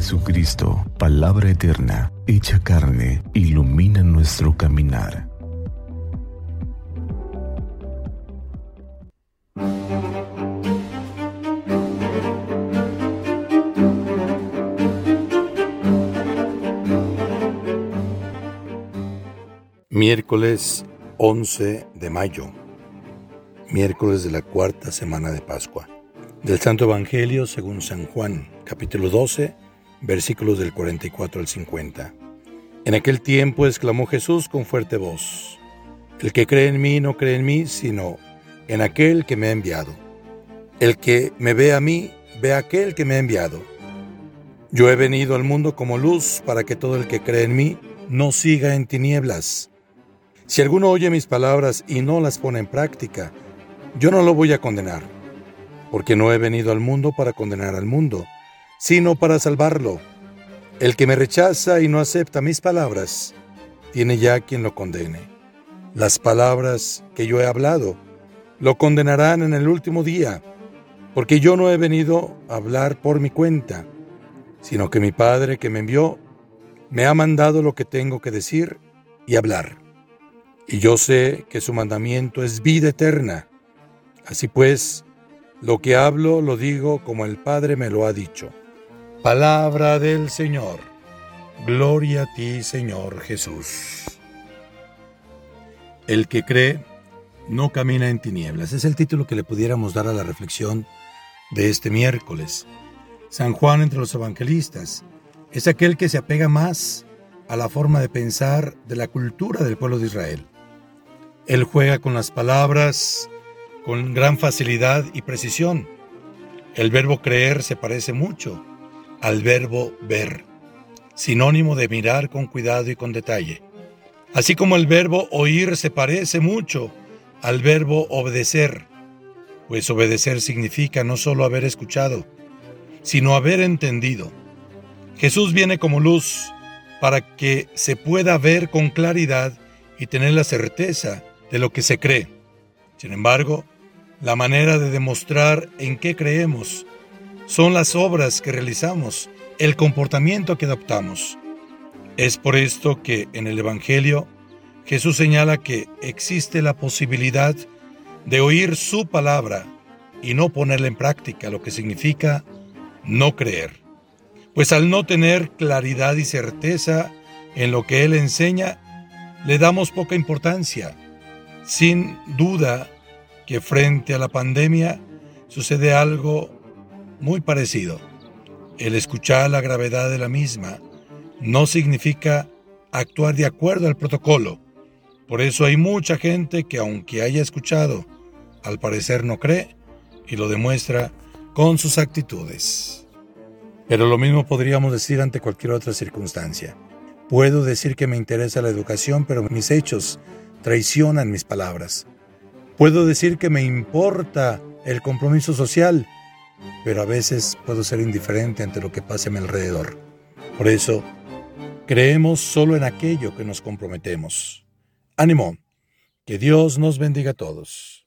Jesucristo, palabra eterna, hecha carne, ilumina nuestro caminar. Miércoles 11 de mayo, miércoles de la cuarta semana de Pascua. Del Santo Evangelio según San Juan, capítulo 12, versículos del 44 al 50. En aquel tiempo exclamó Jesús con fuerte voz, El que cree en mí no cree en mí, sino en aquel que me ha enviado. El que me ve a mí, ve a aquel que me ha enviado. Yo he venido al mundo como luz para que todo el que cree en mí no siga en tinieblas. Si alguno oye mis palabras y no las pone en práctica, yo no lo voy a condenar, porque no he venido al mundo para condenar al mundo, sino para salvarlo. El que me rechaza y no acepta mis palabras, tiene ya quien lo condene. Las palabras que yo he hablado lo condenarán en el último día, porque yo no he venido a hablar por mi cuenta, sino que mi Padre que me envió me ha mandado lo que tengo que decir y hablar y yo sé que su mandamiento es vida eterna. Así pues, lo que hablo lo digo como el Padre me lo ha dicho. Palabra del Señor. Gloria a ti, Señor Jesús. El que cree no camina en tinieblas. Es el título que le pudiéramos dar a la reflexión de este miércoles. San Juan entre los evangelistas es aquel que se apega más a la forma de pensar de la cultura del pueblo de Israel. Él juega con las palabras con gran facilidad y precisión. El verbo creer se parece mucho al verbo ver, sinónimo de mirar con cuidado y con detalle. Así como el verbo oír se parece mucho al verbo obedecer, pues obedecer significa no solo haber escuchado, sino haber entendido. Jesús viene como luz para que se pueda ver con claridad y tener la certeza de lo que se cree. Sin embargo, la manera de demostrar en qué creemos son las obras que realizamos, el comportamiento que adoptamos. Es por esto que en el Evangelio Jesús señala que existe la posibilidad de oír su palabra y no ponerla en práctica, lo que significa no creer. Pues al no tener claridad y certeza en lo que Él enseña, le damos poca importancia sin duda que frente a la pandemia sucede algo muy parecido. El escuchar la gravedad de la misma no significa actuar de acuerdo al protocolo. Por eso hay mucha gente que aunque haya escuchado, al parecer no cree y lo demuestra con sus actitudes. Pero lo mismo podríamos decir ante cualquier otra circunstancia. Puedo decir que me interesa la educación, pero mis hechos traicionan mis palabras. Puedo decir que me importa el compromiso social, pero a veces puedo ser indiferente ante lo que pasa a mi alrededor. Por eso, creemos solo en aquello que nos comprometemos. Ánimo, que Dios nos bendiga a todos.